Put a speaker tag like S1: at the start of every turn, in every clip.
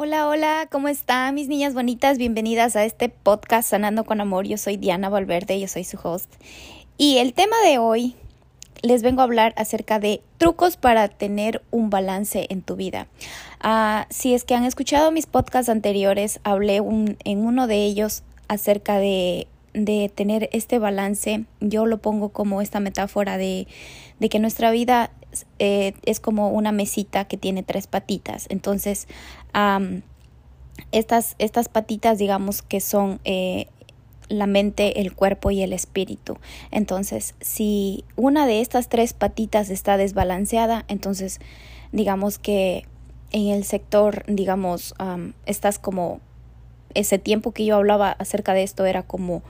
S1: Hola, hola, ¿cómo están mis niñas bonitas? Bienvenidas a este podcast Sanando con Amor. Yo soy Diana Valverde, yo soy su host. Y el tema de hoy les vengo a hablar acerca de trucos para tener un balance en tu vida. Uh, si es que han escuchado mis podcasts anteriores, hablé en uno de ellos acerca de, de tener este balance. Yo lo pongo como esta metáfora de, de que nuestra vida eh, es como una mesita que tiene tres patitas. Entonces, estas, estas patitas, digamos que son eh, la mente, el cuerpo y el espíritu. Entonces, si una de estas tres patitas está desbalanceada, entonces digamos que en el sector, digamos, estás como ese tiempo que yo hablaba acerca de esto era como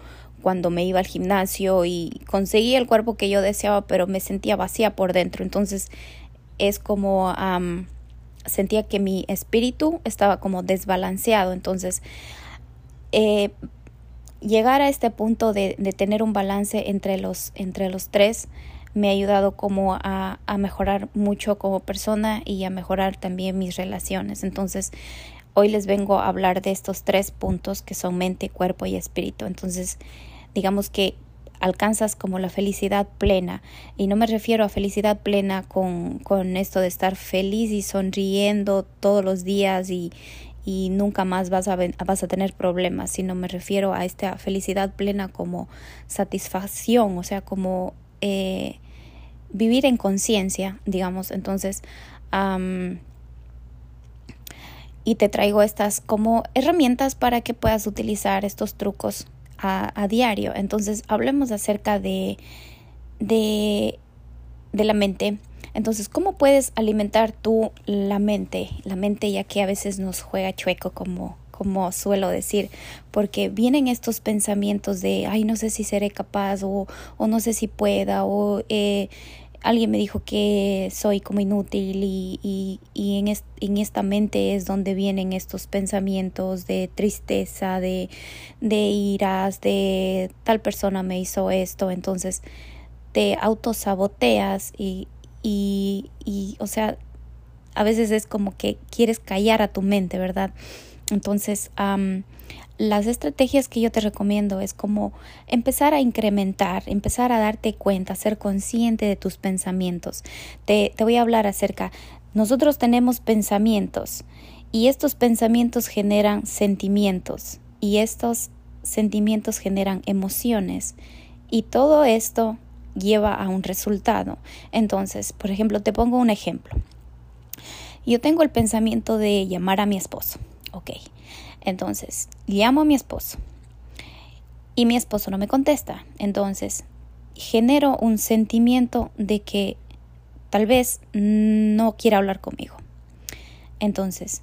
S1: cuando me iba al gimnasio y conseguí el cuerpo que yo deseaba, pero me sentía vacía por dentro. Entonces es como sentía que mi espíritu estaba como desbalanceado. Entonces, eh, llegar a este punto de, de, tener un balance entre los, entre los tres me ha ayudado como a, a mejorar mucho como persona y a mejorar también mis relaciones. Entonces, hoy les vengo a hablar de estos tres puntos que son mente, cuerpo y espíritu. Entonces, digamos que alcanzas como la felicidad plena. Y no me refiero a felicidad plena con, con esto de estar feliz y sonriendo todos los días y, y nunca más vas a, vas a tener problemas, sino me refiero a esta felicidad plena como satisfacción, o sea, como eh, vivir en conciencia, digamos. Entonces, y te traigo estas como herramientas para que puedas utilizar estos trucos a, diario. Entonces, hablemos acerca de, de, de la mente. Entonces, ¿cómo puedes alimentar tú la mente? La mente ya que a veces nos juega chueco como, como suelo decir, porque vienen estos pensamientos de, ay, no sé si seré capaz o, o no sé si pueda o eh, alguien me dijo que soy como inútil y, y, y en, en, esta mente es donde vienen estos pensamientos de tristeza, de, de iras, de tal persona me hizo esto, entonces te autosaboteas y, y, y o sea, a veces es como que quieres callar a tu mente, ¿verdad? Entonces, las estrategias que yo te recomiendo es como empezar a incrementar, empezar a darte cuenta, ser consciente de tus pensamientos. Te, te voy a hablar acerca, nosotros tenemos pensamientos y estos pensamientos generan sentimientos y estos sentimientos generan emociones y todo esto lleva a un resultado. Entonces, por ejemplo, te pongo un ejemplo. Yo tengo el pensamiento de llamar a mi esposo. Ok. Entonces, llamo a mi esposo y mi esposo no me contesta. Entonces, genero un sentimiento de que tal vez no quiere hablar conmigo. Entonces,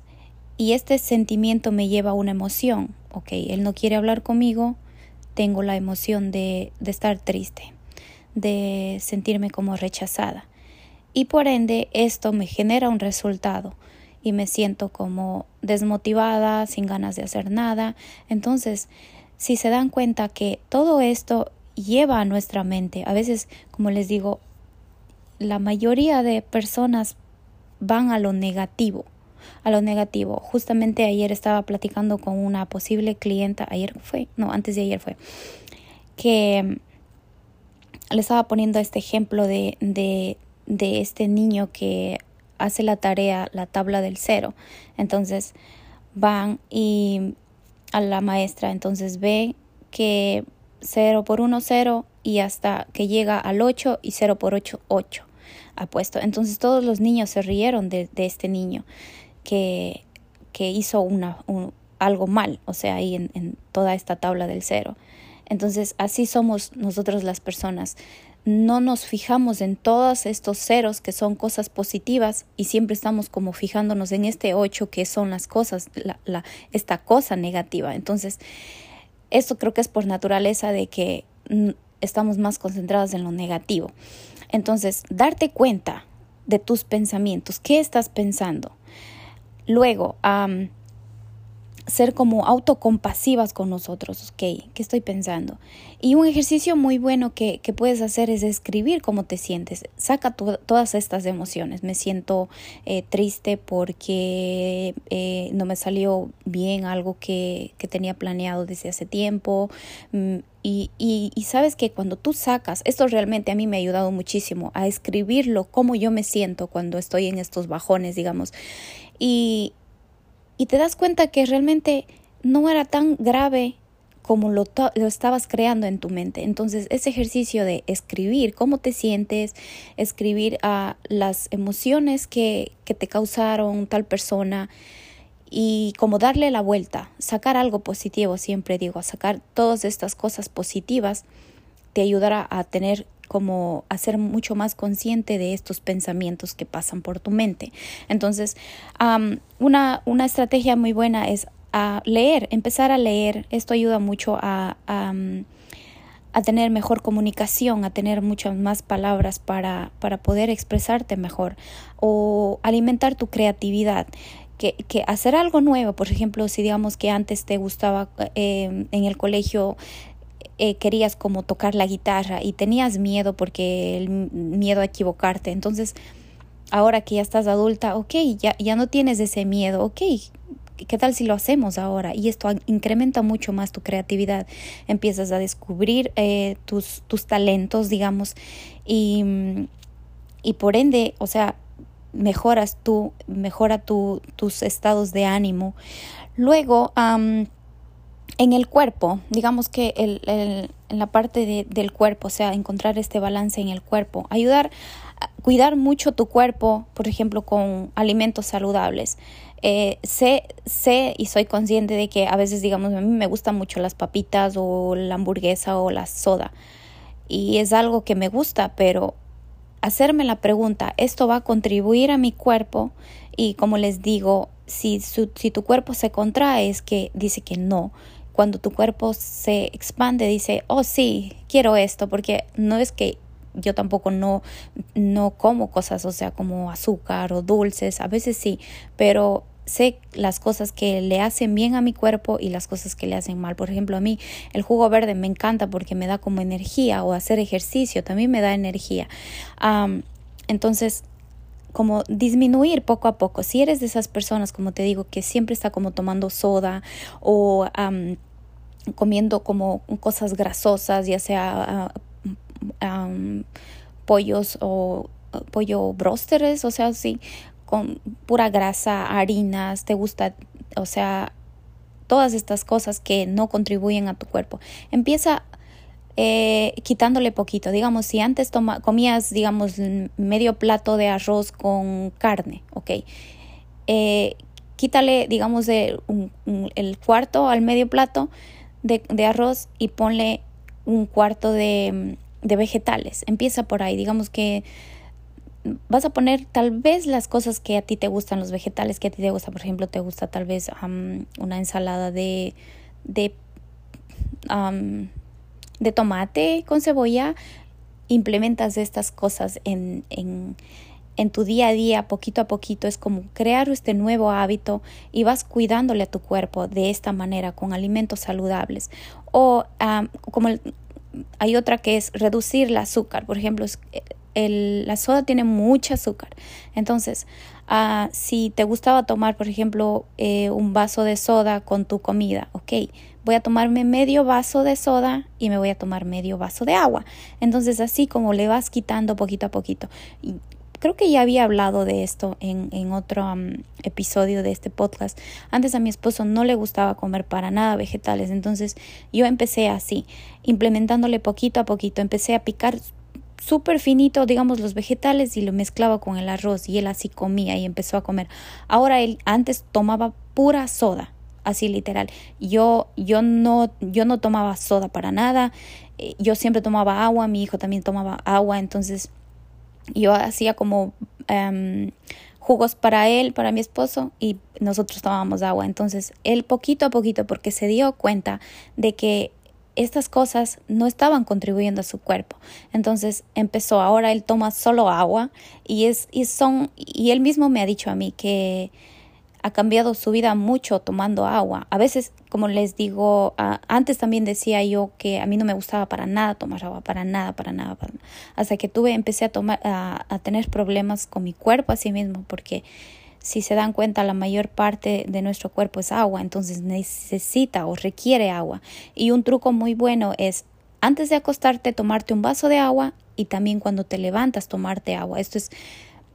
S1: y este sentimiento me lleva a una emoción. Ok, él no quiere hablar conmigo, tengo la emoción de, de estar triste, de sentirme como rechazada. Y por ende, esto me genera un resultado y me siento como desmotivada, sin ganas de hacer nada. Entonces, si se dan cuenta que todo esto lleva a nuestra mente, a veces, como les digo, la mayoría de personas van a lo negativo, a lo negativo. Justamente ayer estaba platicando con una posible clienta, ayer fue, no, antes de ayer fue, que le estaba poniendo este ejemplo de, de, de este niño que hace la tarea, la tabla del cero. Entonces van y a la maestra, entonces ve que 0 por 1, 0 y hasta que llega al 8 y 0 por 8, 8 ha puesto. Entonces todos los niños se rieron de, este niño que, que hizo una, algo mal, o sea, ahí en toda esta tabla del cero. Entonces así somos nosotros las personas no nos fijamos en todos estos ceros que son cosas positivas y siempre estamos como fijándonos en este 8 que son las cosas, la, esta cosa negativa. Entonces, esto creo que es por naturaleza de que estamos más concentrados en lo negativo. Entonces, darte cuenta de tus pensamientos, qué estás pensando. Luego, ser como autocompasivas con nosotros, ok, ¿qué estoy pensando? Y un ejercicio muy bueno que, que puedes hacer es escribir cómo te sientes. Saca todas estas emociones. Me siento eh, triste porque eh, no me salió bien algo que, que, tenía planeado desde hace tiempo. Mm, y, y, y, sabes que cuando tú sacas, esto realmente a mí me ha ayudado muchísimo a escribirlo, cómo yo me siento cuando estoy en estos bajones, digamos. Y, y te das cuenta que realmente no era tan grave como lo, lo, estabas creando en tu mente. Entonces, ese ejercicio de escribir cómo te sientes, escribir a las emociones que, que te causaron tal persona y como darle la vuelta, sacar algo positivo, siempre digo, sacar todas estas cosas positivas, te ayudará a tener como a ser mucho más consciente de estos pensamientos que pasan por tu mente. Entonces, una, una estrategia muy buena es a leer, empezar a leer. Esto ayuda mucho a, a, tener mejor comunicación, a tener muchas más palabras para, para poder expresarte mejor o alimentar tu creatividad. Que, que, hacer algo nuevo, por ejemplo, si digamos que antes te gustaba eh, en el colegio eh, querías como tocar la guitarra y tenías miedo porque el miedo a equivocarte. Entonces, ahora que ya estás adulta, ok, ya, ya no tienes ese miedo, ok, ¿qué tal si lo hacemos ahora? Y esto incrementa mucho más tu creatividad. Empiezas a descubrir eh, tus, tus talentos, digamos, y, y por ende, o sea, mejoras tú, mejora tu, tus estados de ánimo. Luego, en el cuerpo, digamos que el, el, en la parte de, del cuerpo, o sea, encontrar este balance en el cuerpo, ayudar cuidar mucho tu cuerpo, por ejemplo, con alimentos saludables. Eh, sé, sé y soy consciente de que a veces, digamos, a mí me gustan mucho las papitas o la hamburguesa o la soda. Y es algo que me gusta, pero hacerme la pregunta, ¿esto va a contribuir a mi cuerpo? Y como les digo, si, si tu cuerpo se contrae, es que dice que no cuando tu cuerpo se expande, dice, oh sí, quiero esto, porque no es que yo tampoco no, no como cosas, o sea, como azúcar o dulces, a veces sí, pero sé las cosas que le hacen bien a mi cuerpo y las cosas que le hacen mal. Por ejemplo, a mí el jugo verde me encanta porque me da como energía o hacer ejercicio también me da energía. entonces, como disminuir poco a poco. Si eres de esas personas, como te digo, que siempre está como tomando soda o comiendo como cosas grasosas, ya sea ah, pollos o pollo brósteres, o sea, sí, con pura grasa, harinas, te gusta, o sea, todas estas cosas que no contribuyen a tu cuerpo. Empieza eh, quitándole poquito. Digamos, si antes toma, comías, digamos, medio plato de arroz con carne, ok. Eh, quítale, digamos, el cuarto al medio plato de, arroz y ponle un cuarto de, vegetales. Empieza por ahí, digamos que vas a poner tal vez las cosas que a ti te gustan, los vegetales que a ti te gustan. Por ejemplo, te gusta tal vez una ensalada de de tomate con cebolla, implementas estas cosas en, en, en, tu día a día, poquito a poquito, es como crear este nuevo hábito y vas cuidándole a tu cuerpo de esta manera, con alimentos saludables. O como hay otra que es reducir el azúcar, por ejemplo, la soda tiene mucho azúcar. Entonces, uh, si te gustaba tomar, por ejemplo, eh, un vaso de soda con tu comida, ok, voy a tomarme medio vaso de soda y me voy a tomar medio vaso de agua. Entonces así como le vas quitando poquito a poquito. Creo que ya había hablado de esto en, en otro um, episodio de este podcast. Antes a mi esposo no le gustaba comer para nada vegetales, entonces yo empecé así, implementándole poquito a poquito. Empecé a picar súper finito, digamos, los vegetales y lo mezclaba con el arroz y él así comía y empezó a comer. Ahora él antes tomaba pura soda así literal. Yo, yo, no, yo no tomaba soda para nada, eh, yo siempre tomaba agua, mi hijo también tomaba agua, entonces yo hacía como em, jugos para él, para mi esposo y nosotros tomábamos agua. Entonces él poquito a poquito, porque se dio cuenta de que estas cosas no estaban contribuyendo a su cuerpo. Entonces empezó, ahora él toma solo agua y es y son y él mismo me ha dicho a mí que ha cambiado su vida mucho tomando agua. A veces, como les digo, antes también decía yo que a mí no me gustaba para nada tomar agua, para nada, para nada, hasta que tuve, empecé a tomar, a, a tener problemas con mi cuerpo así mismo, porque si se dan cuenta, la mayor parte de nuestro cuerpo es agua, entonces necesita o requiere agua. Y un truco muy bueno es antes de acostarte tomarte un vaso de agua y también cuando te levantas tomarte agua. Esto es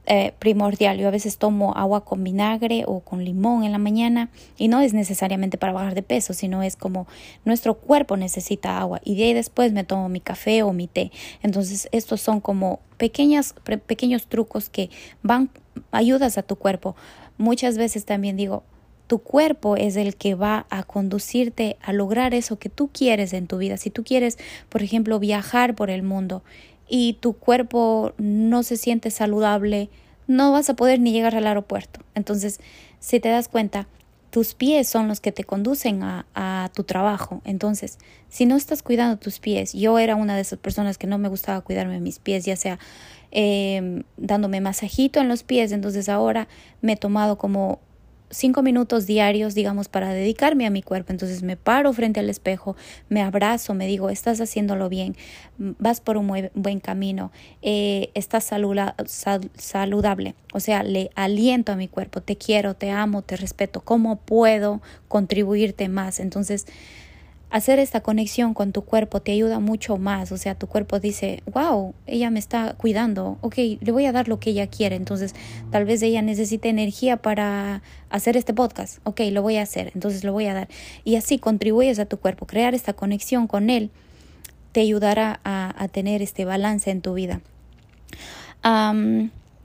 S1: eh, primordial. Yo a veces tomo agua con vinagre o con limón en la mañana y no es necesariamente para bajar de peso, sino es como nuestro cuerpo necesita agua y de ahí después me tomo mi café o mi té. Entonces estos son como pequeñas, pequeños trucos que van, ayudas a tu cuerpo. Muchas veces también digo, tu cuerpo es el que va a conducirte a lograr eso que tú quieres en tu vida. Si tú quieres, por ejemplo, viajar por el mundo y tu cuerpo no se siente saludable, no vas a poder ni llegar al aeropuerto. Entonces, si te das cuenta, tus pies son los que te conducen a, a, tu trabajo. Entonces, si no estás cuidando tus pies, yo era una de esas personas que no me gustaba cuidarme mis pies, ya sea eh, dándome masajito en los pies, entonces ahora me he tomado como cinco minutos diarios, digamos, para dedicarme a mi cuerpo. Entonces me paro frente al espejo, me abrazo, me digo, estás haciéndolo bien, vas por un buen camino, eh, estás saludable. O sea, le aliento a mi cuerpo, te quiero, te amo, te respeto, ¿cómo puedo contribuirte más? Entonces, hacer esta conexión con tu cuerpo te ayuda mucho más. O sea, tu cuerpo dice, wow, ella me está cuidando, ok, le voy a dar lo que ella quiere. Entonces, tal vez ella necesite energía para hacer este podcast, ok, lo voy a hacer, entonces lo voy a dar. Y así contribuyes a tu cuerpo, crear esta conexión con él te ayudará a, tener este balance en tu vida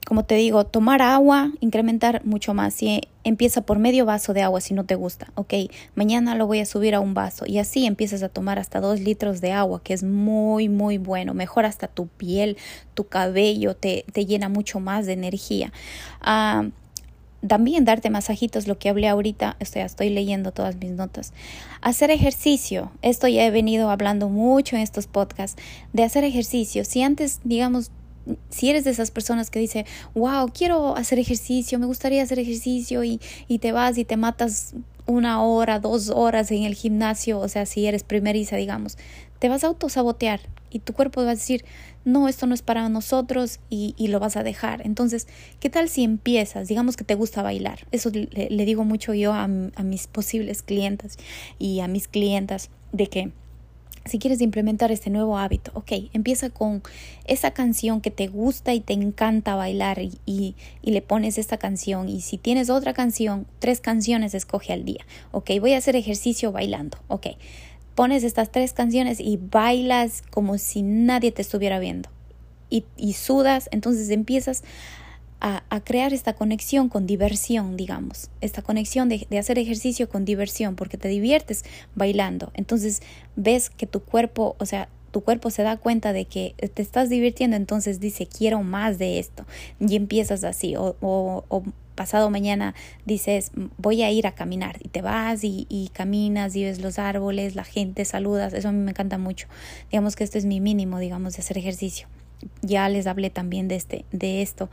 S1: como te digo, tomar agua, incrementar mucho más. Si empieza por medio vaso de agua si no te gusta, ok, mañana lo voy a subir a un vaso y así empiezas a tomar hasta dos litros de agua, que es muy, muy bueno. Mejor hasta tu piel, tu cabello, te, te llena mucho más de energía. Ah, también darte masajitos, lo que hablé ahorita, estoy, estoy leyendo todas mis notas. Hacer ejercicio, esto ya he venido hablando mucho en estos podcasts, de hacer ejercicio. Si antes, digamos, si eres de esas personas que dice, wow, quiero hacer ejercicio, me gustaría hacer ejercicio y, y te vas y te matas una hora, dos horas en el gimnasio, o sea, si eres primeriza, digamos, te vas a autosabotear y tu cuerpo va a decir, no, esto no es para nosotros y, y lo vas a dejar. Entonces, ¿qué tal si empiezas? Digamos que te gusta bailar. Eso le, digo mucho yo a, a mis posibles clientes y a mis clientas de que si quieres implementar este nuevo hábito, ok, empieza con esa canción que te gusta y te encanta bailar y, y, le pones esta canción y si tienes otra canción, tres canciones escoge al día, ok, voy a hacer ejercicio bailando, ok, pones estas tres canciones y bailas como si nadie te estuviera viendo y, y sudas, entonces empiezas a, crear esta conexión con diversión, digamos, esta conexión de, hacer ejercicio con diversión, porque te diviertes bailando. Entonces ves que tu cuerpo, o sea, tu cuerpo se da cuenta de que te estás divirtiendo, entonces dice, quiero más de esto. Y empiezas así, o, o, pasado mañana dices, voy a ir a caminar, y te vas y, y caminas y ves los árboles, la gente, saludas, eso a mí me encanta mucho. Digamos que esto es mi mínimo, digamos, de hacer ejercicio ya les hablé también de este de esto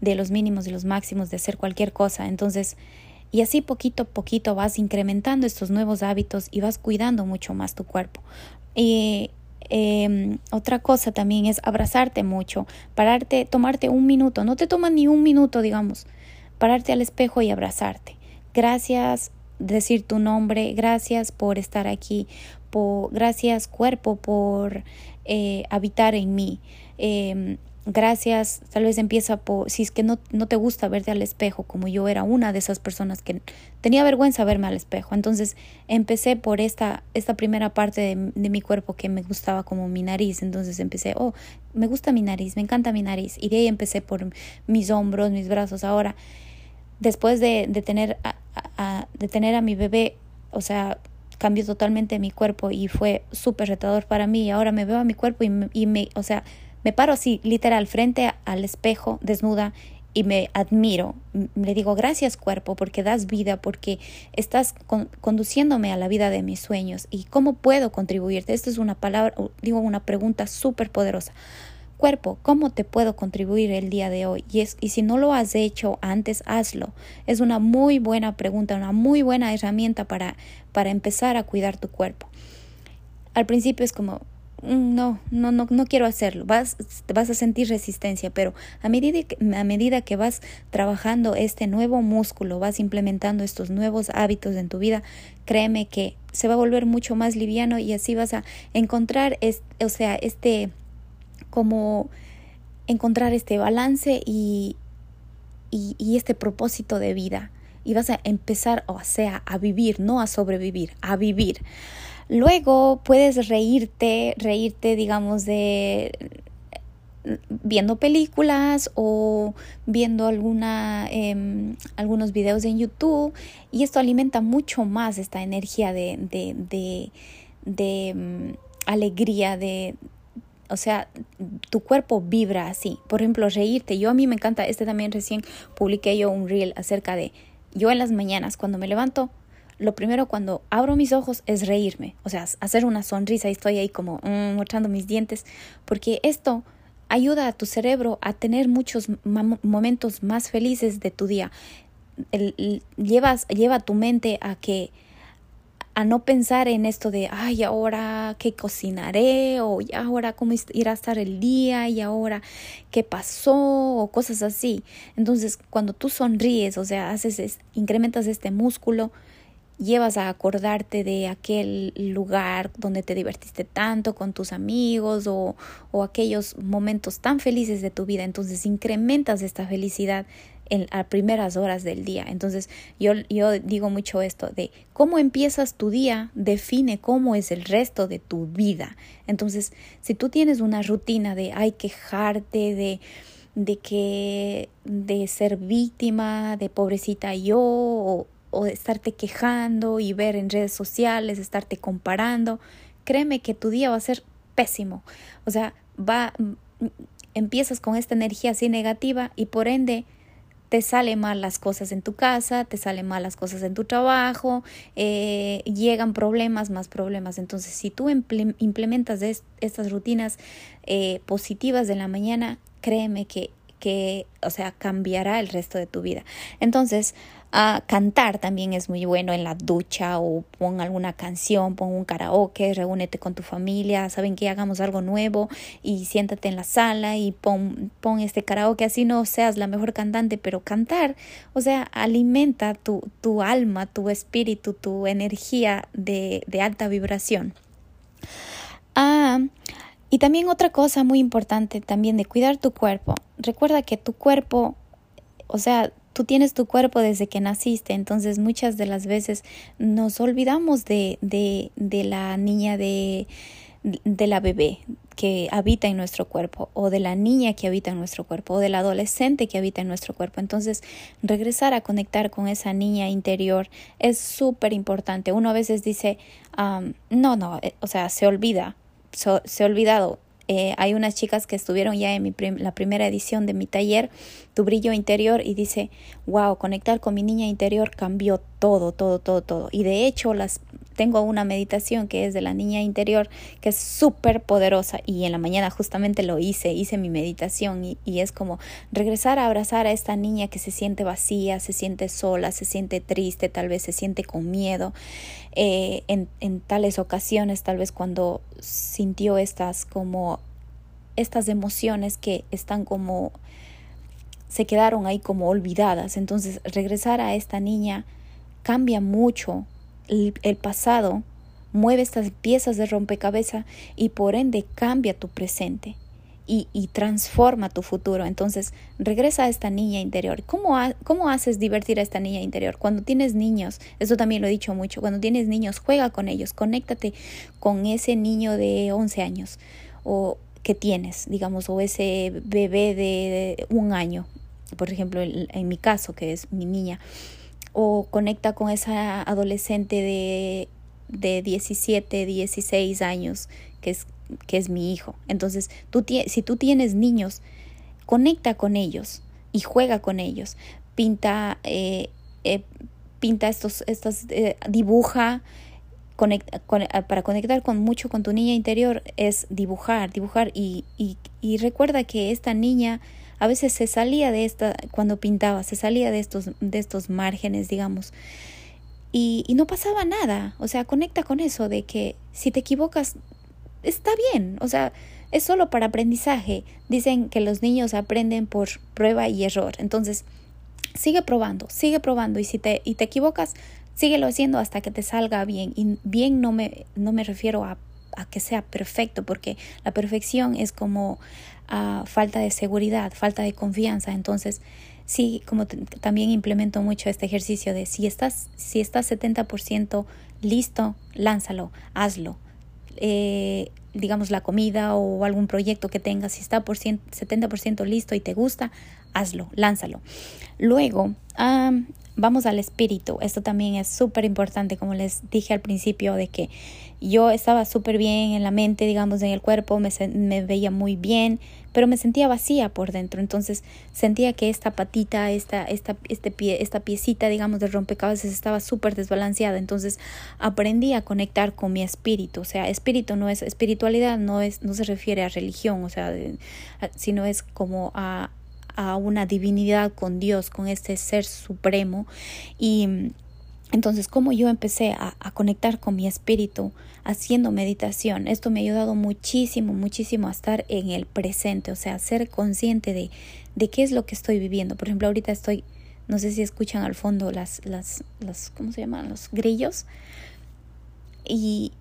S1: de los mínimos y los máximos de hacer cualquier cosa. Entonces y así poquito a poquito vas incrementando estos nuevos hábitos y vas cuidando mucho más tu cuerpo. Y em, otra cosa también es abrazarte mucho pararte tomarte un minuto. No te toma ni un minuto digamos pararte al espejo y abrazarte. Gracias decir tu nombre gracias por estar aquí por, gracias cuerpo por eh, habitar en mí eh, gracias, tal vez empieza por, si es que no, no te gusta verte al espejo, como yo era una de esas personas que tenía vergüenza verme al espejo. Entonces empecé por esta, esta primera parte de, de, mi cuerpo que me gustaba como mi nariz. Entonces empecé, oh, me gusta mi nariz, me encanta mi nariz. Y de ahí empecé por mis hombros, mis brazos. Ahora, después de, de tener, a, de tener a mi bebé, o sea, cambió totalmente mi cuerpo y fue súper retador para mí. Y ahora me veo a mi cuerpo y me, y me, o sea, me paro así, literal, frente al espejo, desnuda, y me admiro. Le digo, gracias cuerpo, porque das vida, porque estás conduciéndome a la vida de mis sueños. ¿Y cómo puedo contribuirte? Esta es una palabra, digo, una pregunta súper poderosa. Cuerpo, ¿cómo te puedo contribuir el día de hoy? Y, es, y si no lo has hecho antes, hazlo. Es una muy buena pregunta, una muy buena herramienta para, para empezar a cuidar tu cuerpo. Al principio es como, mm, no, no, no, no quiero hacerlo. Vas, vas a sentir resistencia, pero a medida, que, a medida que vas trabajando este nuevo músculo, vas implementando estos nuevos hábitos en tu vida, créeme que se va a volver mucho más liviano y así vas a encontrar, o sea, este como encontrar este balance y, y, este propósito de vida. Y vas a empezar, o sea, a vivir, no a sobrevivir, a vivir. Luego puedes reírte, reírte, digamos, de viendo películas o viendo alguna, eh, algunos videos en YouTube y esto alimenta mucho más esta energía de, de, de, um, alegría, de, o sea, tu cuerpo vibra así. Por ejemplo, reírte. Yo a mí me encanta, este también recién publiqué yo un reel acerca de, yo en las mañanas cuando me levanto, lo primero cuando abro mis ojos es reírme, o sea, hacer una sonrisa y estoy ahí como mm, mostrando mis dientes, porque esto ayuda a tu cerebro a tener muchos momentos más felices de tu día. llevas, lleva tu mente a que a no pensar en esto de, ay, ahora qué cocinaré, o ahora cómo irá a estar el día, y ahora qué pasó, o cosas así. Entonces, cuando tú sonríes, o sea, haces, incrementas este músculo, llevas a acordarte de aquel lugar donde te divertiste tanto con tus amigos o, o aquellos momentos tan felices de tu vida. Entonces, incrementas esta felicidad en las primeras horas del día. Entonces yo, yo digo mucho esto de cómo empiezas tu día define cómo es el resto de tu vida. Entonces si tú tienes una rutina de hay quejarte, de de que de ser víctima, de pobrecita yo o, o de estarte quejando y ver en redes sociales, estarte comparando, créeme que tu día va a ser pésimo. O sea, va empiezas con esta energía así negativa y por ende te salen mal las cosas en tu casa, te salen mal las cosas en tu trabajo, eh, llegan problemas, más problemas. Entonces, si tú implementas estas rutinas eh, positivas de la mañana, créeme que que, o sea, cambiará el resto de tu vida. Entonces, cantar también es muy bueno en la ducha o pon alguna canción, pon un karaoke, reúnete con tu familia, saben que hagamos algo nuevo y siéntate en la sala y pon, pon este karaoke, así no seas la mejor cantante, pero cantar, o sea, alimenta tu, tu alma, tu espíritu, tu energía de, de alta vibración. Ah, y también otra cosa muy importante también de cuidar tu cuerpo. Recuerda que tu cuerpo, o sea, tú tienes tu cuerpo desde que naciste, entonces muchas de las veces nos olvidamos de, de, de la niña de, de la bebé que habita en nuestro cuerpo o de la niña que habita en nuestro cuerpo o del adolescente que habita en nuestro cuerpo. Entonces, regresar a conectar con esa niña interior es súper importante. Uno a veces dice, no, no, eh, o sea, se olvida se ha olvidado. Eh, hay unas chicas que estuvieron ya en mi la primera edición de mi taller, Tu brillo interior, y dice, wow, conectar con mi niña interior cambió todo, todo, todo, todo. Y de hecho, las tengo una meditación que es de la niña interior, que es súper poderosa, y en la mañana justamente lo hice, hice mi meditación, y, y es como regresar a abrazar a esta niña que se siente vacía, se siente sola, se siente triste, tal vez se siente con miedo. Eh, en, en tales ocasiones, tal vez cuando sintió estas como estas emociones que están como se quedaron ahí como olvidadas. Entonces regresar a esta niña cambia mucho el, pasado, mueve estas piezas de rompecabezas y por ende cambia tu presente. Y, transforma tu futuro. Entonces, regresa a esta niña interior. ¿Cómo, ¿Cómo haces divertir a esta niña interior? Cuando tienes niños, eso también lo he dicho mucho, cuando tienes niños, juega con ellos, conéctate con ese niño de 11 años o que tienes, digamos, o ese bebé de un año, por ejemplo, en, mi caso, que es mi niña. O conecta con esa adolescente de, de 17, 16 años que es, que es mi hijo. Entonces, tú, si tú tienes niños, conecta con ellos y juega con ellos. Pinta, eh, eh, pinta estos, estos eh, dibuja. para conectar con mucho con tu niña interior es dibujar, dibujar y, y, y recuerda que esta niña a veces se salía de esta, cuando pintaba, se salía de estos, de estos márgenes, digamos. Y, no pasaba nada. O sea, conecta con eso de que si te equivocas, está bien. O sea, es solo para aprendizaje. Dicen que los niños aprenden por prueba y error. Entonces, sigue probando, sigue probando. Y si te, y te equivocas, síguelo haciendo hasta que te salga bien. Y bien no me, no me refiero a que sea perfecto, porque la perfección es como falta de seguridad, falta de confianza. Entonces, sí, como también implemento mucho este ejercicio de si estás, si estás 70% listo, lánzalo, hazlo. Eh, digamos la comida o algún proyecto que tengas, si está por 70% listo y te gusta, hazlo, lánzalo. Luego, vamos al espíritu. Esto también es súper importante, como les dije al principio, de que yo estaba súper bien en la mente, digamos, en el cuerpo, me, me, veía muy bien, pero me sentía vacía por dentro. Entonces sentía que esta patita, esta, esta, este pie, esta piecita, digamos, de rompecabezas estaba súper desbalanceada. Entonces aprendí a conectar con mi espíritu. O sea, espíritu no es espiritualidad, no, es, no se refiere a religión, o sea, sino es como a a una divinidad con Dios, con este ser supremo. Y entonces, como yo empecé a, a, conectar con mi espíritu haciendo meditación, esto me ha ayudado muchísimo, muchísimo a estar en el presente, o sea, ser consciente de, de qué es lo que estoy viviendo. Por ejemplo, ahorita estoy, no sé si escuchan al fondo las, las, las ¿cómo se llaman? Los grillos. Y,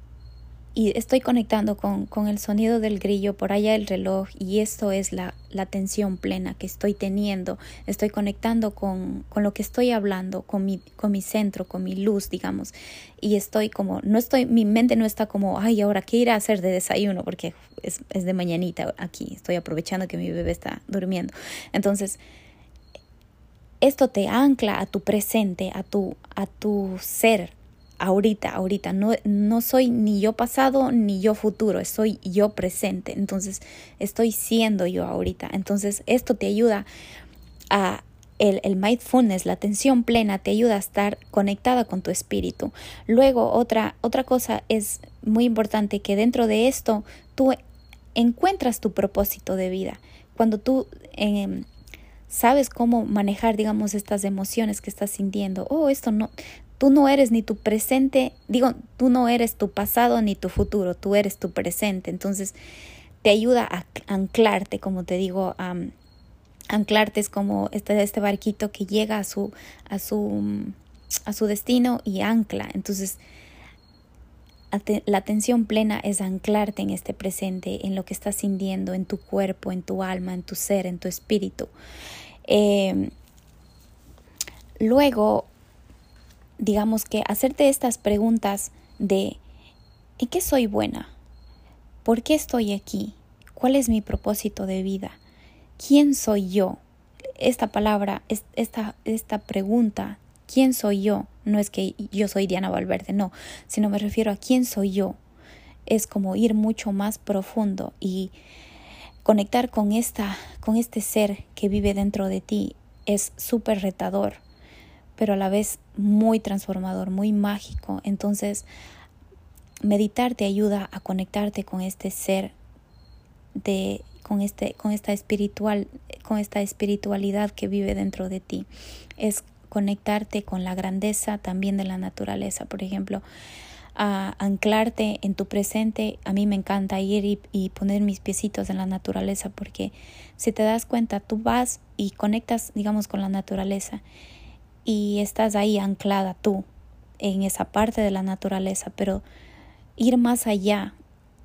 S1: y estoy conectando con, con, el sonido del grillo, por allá el reloj, y esto es la, la atención plena que estoy teniendo. Estoy conectando con, con, lo que estoy hablando, con mi, con mi centro, con mi luz, digamos. Y estoy como, no estoy, mi mente no está como, ay, ahora qué ir a hacer de desayuno, porque es, es de mañanita aquí, estoy aprovechando que mi bebé está durmiendo. Entonces, esto te ancla a tu presente, a tu, a tu ser, ahorita, ahorita. No, no soy ni yo pasado ni yo futuro, soy yo presente. Entonces estoy siendo yo ahorita. Entonces esto te ayuda a el, el, mindfulness, la atención plena, te ayuda a estar conectada con tu espíritu. Luego, otra, otra cosa es muy importante que dentro de esto tú encuentras tu propósito de vida. Cuando tú em, sabes cómo manejar, digamos, estas emociones que estás sintiendo, oh, esto no, Tú no eres ni tu presente, digo, tú no eres tu pasado ni tu futuro, tú eres tu presente. Entonces, te ayuda a anclarte, como te digo, anclarte es como este, este barquito que llega a su, a su, a su destino y ancla. Entonces, la atención plena es anclarte en este presente, en lo que estás sintiendo, en tu cuerpo, en tu alma, en tu ser, en tu espíritu. Eh, luego, digamos que hacerte estas preguntas de ¿en qué soy buena? ¿Por qué estoy aquí? ¿Cuál es mi propósito de vida? ¿Quién soy yo? Esta palabra, esta, esta pregunta, ¿quién soy yo? No es que yo soy Diana Valverde, no, sino me refiero a quién soy yo. Es como ir mucho más profundo y conectar con esta, con este ser que vive dentro de ti es súper retador pero a la vez muy transformador, muy mágico. Entonces, meditar te ayuda a conectarte con este ser de con este con esta espiritual con esta espiritualidad que vive dentro de ti. Es conectarte con la grandeza también de la naturaleza, por ejemplo, anclarte en tu presente. A mí me encanta ir y, poner mis piecitos en la naturaleza porque si te das cuenta, tú vas y conectas, digamos, con la naturaleza y estás ahí anclada tú en esa parte de la naturaleza, pero ir más allá,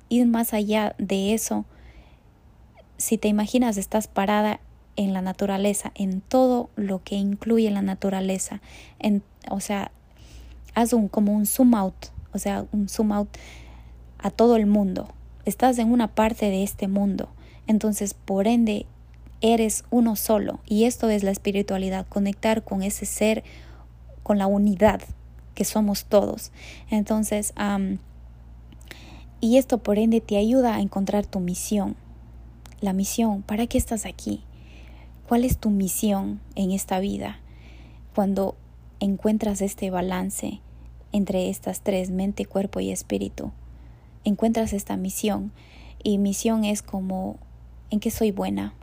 S1: ir más allá de eso, si te imaginas estás parada en la naturaleza, en todo lo que incluye la naturaleza, en, o sea, haz un como un zoom out, o sea, un zoom out a todo el mundo. Estás en una parte de este mundo, entonces por ende eres uno solo y esto es la espiritualidad, conectar con ese ser con la unidad que somos todos. Entonces, y esto por ende te ayuda a encontrar tu misión. La misión, ¿para qué estás aquí? ¿Cuál es tu misión en esta vida? Cuando encuentras este balance entre estas tres, mente, cuerpo y espíritu, encuentras esta misión. Y misión es como, ¿en qué soy buena?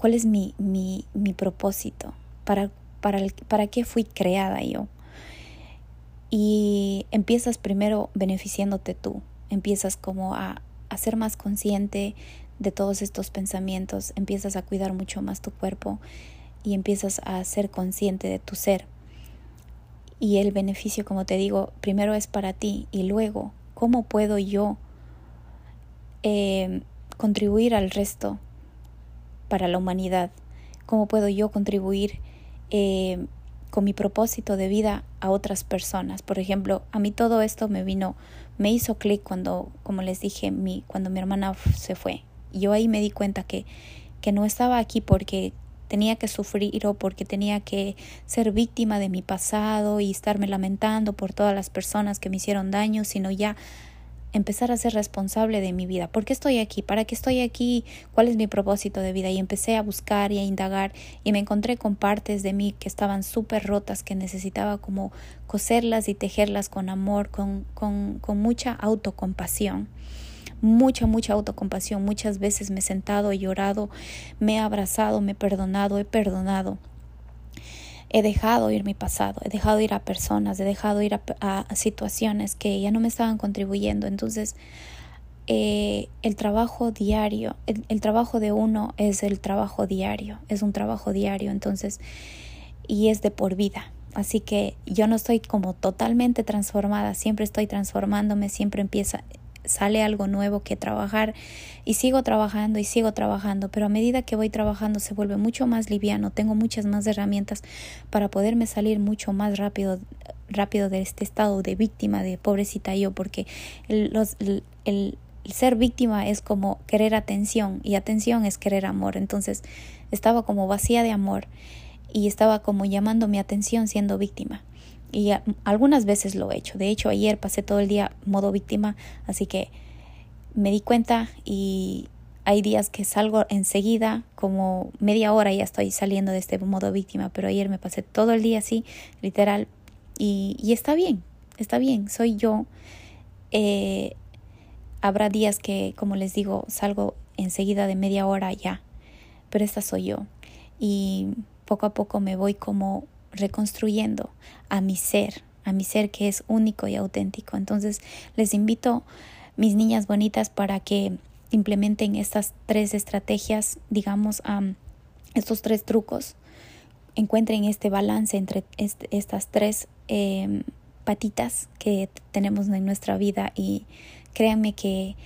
S1: ¿Cuál es mi, mi, mi propósito? ¿Para, para, ¿Para qué fui creada yo? Y empiezas primero beneficiándote tú, empiezas como a, a ser más consciente de todos estos pensamientos, empiezas a cuidar mucho más tu cuerpo y empiezas a ser consciente de tu ser. Y el beneficio, como te digo, primero es para ti y luego, ¿cómo puedo yo eh, contribuir al resto para la humanidad? ¿Cómo puedo yo contribuir eh, con mi propósito de vida a otras personas? Por ejemplo, a mí todo esto me vino, me hizo clic cuando, como les dije, mi, cuando mi hermana se fue. Yo ahí me di cuenta que, que no estaba aquí porque tenía que sufrir o porque tenía que ser víctima de mi pasado y estarme lamentando por todas las personas que me hicieron daño, sino ya empezar a ser responsable de mi vida. ¿Por qué estoy aquí? ¿Para qué estoy aquí? ¿Cuál es mi propósito de vida? Y empecé a buscar y a indagar y me encontré con partes de mí que estaban súper rotas, que necesitaba como coserlas y tejerlas con amor, con, con, con mucha autocompasión mucha, mucha autocompasión. Muchas veces me he sentado, he llorado, me he abrazado, me he perdonado, he perdonado he dejado ir mi pasado, he dejado ir a personas, he dejado ir a, situaciones que ya no me estaban contribuyendo. Entonces, eh, el trabajo diario, el, trabajo de uno es el trabajo diario, es un trabajo diario, entonces, y es de por vida. Así que yo no estoy como totalmente transformada, siempre estoy transformándome, siempre empieza, sale algo nuevo que trabajar y sigo trabajando y sigo trabajando, pero a medida que voy trabajando se vuelve mucho más liviano, tengo muchas más herramientas para poderme salir mucho más rápido rápido de este estado de víctima, de pobrecita yo, porque el, los, el, el ser víctima es como querer atención y atención es querer amor, entonces estaba como vacía de amor y estaba como llamando mi atención siendo víctima y algunas veces lo he hecho. De hecho, ayer pasé todo el día modo víctima, así que me di cuenta y hay días que salgo enseguida, como media hora ya estoy saliendo de este modo víctima, pero ayer me pasé todo el día así, literal, y, y está bien, está bien, soy yo. Eh, habrá días que, como les digo, salgo enseguida de media hora ya, pero esta soy yo. Y poco a poco me voy como reconstruyendo a mi ser, a mi ser que es único y auténtico. Entonces les invito, mis niñas bonitas, para que implementen estas tres estrategias, digamos, estos tres trucos, encuentren este balance entre estas tres em, patitas que tenemos en nuestra vida y créanme que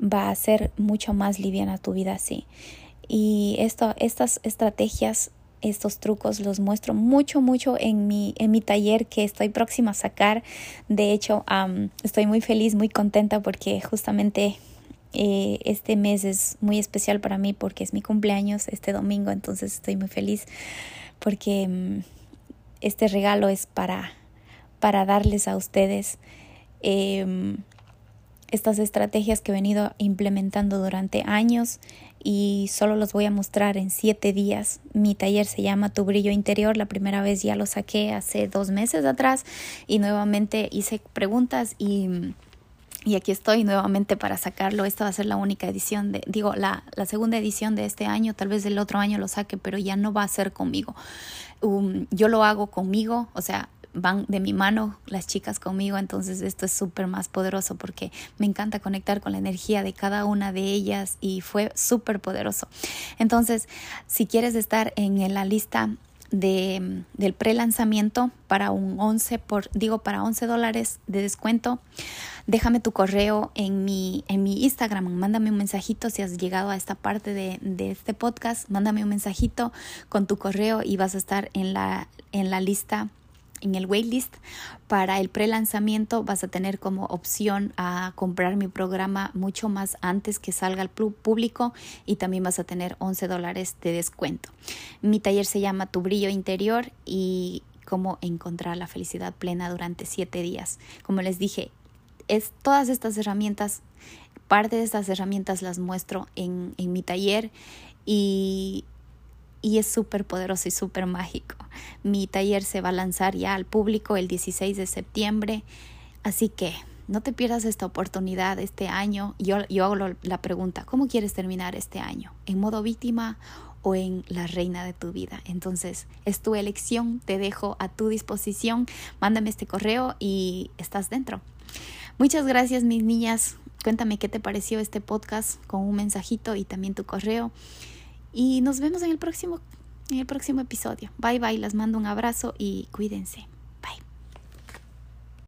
S1: va a ser mucho más liviana tu vida así. Y esto, estas estrategias estos trucos los muestro mucho, mucho en mi, en mi taller que estoy próxima a sacar. De hecho, estoy muy feliz, muy contenta porque justamente eh, este mes es muy especial para mí porque es mi cumpleaños este domingo, entonces estoy muy feliz porque mm, este regalo es para, para darles a ustedes. Em, estas estrategias que he venido implementando durante años y solo los voy a mostrar en siete días. Mi taller se llama Tu Brillo Interior. La primera vez ya lo saqué hace dos meses atrás y nuevamente hice preguntas y, y aquí estoy nuevamente para sacarlo. Esta va a ser la única edición, digo, la, la segunda edición de este año. Tal vez el otro año lo saque, pero ya no va a ser conmigo. Um, yo lo hago conmigo, o sea, van de mi mano las chicas conmigo, entonces esto es súper más poderoso porque me encanta conectar con la energía de cada una de ellas y fue súper poderoso. Entonces, si quieres estar en la lista de, del pre-lanzamiento para un 11 por, digo, para 11 dólares de descuento, déjame tu correo en mi, en mi Instagram, mándame un mensajito si has llegado a esta parte de, de este podcast, mándame un mensajito con tu correo y vas a estar en la, en la lista en el waitlist para el pre-lanzamiento vas a tener como opción a comprar mi programa mucho más antes que salga al público y también vas a tener 11 dólares de descuento. Mi taller se llama Tu Brillo Interior y cómo encontrar la felicidad plena durante siete días. Como les dije, es todas estas herramientas, parte de estas herramientas las muestro en, en mi taller y, y es súper poderoso y súper mágico. Mi taller se va a lanzar ya al público el 16 de septiembre, así que no te pierdas esta oportunidad este año. Yo, yo hago la pregunta, ¿cómo quieres terminar este año? ¿En modo víctima o en la reina de tu vida? Entonces, es tu elección, te dejo a tu disposición. Mándame este correo y estás dentro. Muchas gracias, mis niñas. Cuéntame qué te pareció este podcast con un mensajito y también tu correo. Y nos vemos en el próximo, en el próximo episodio. Bye bye, las mando un abrazo y cuídense.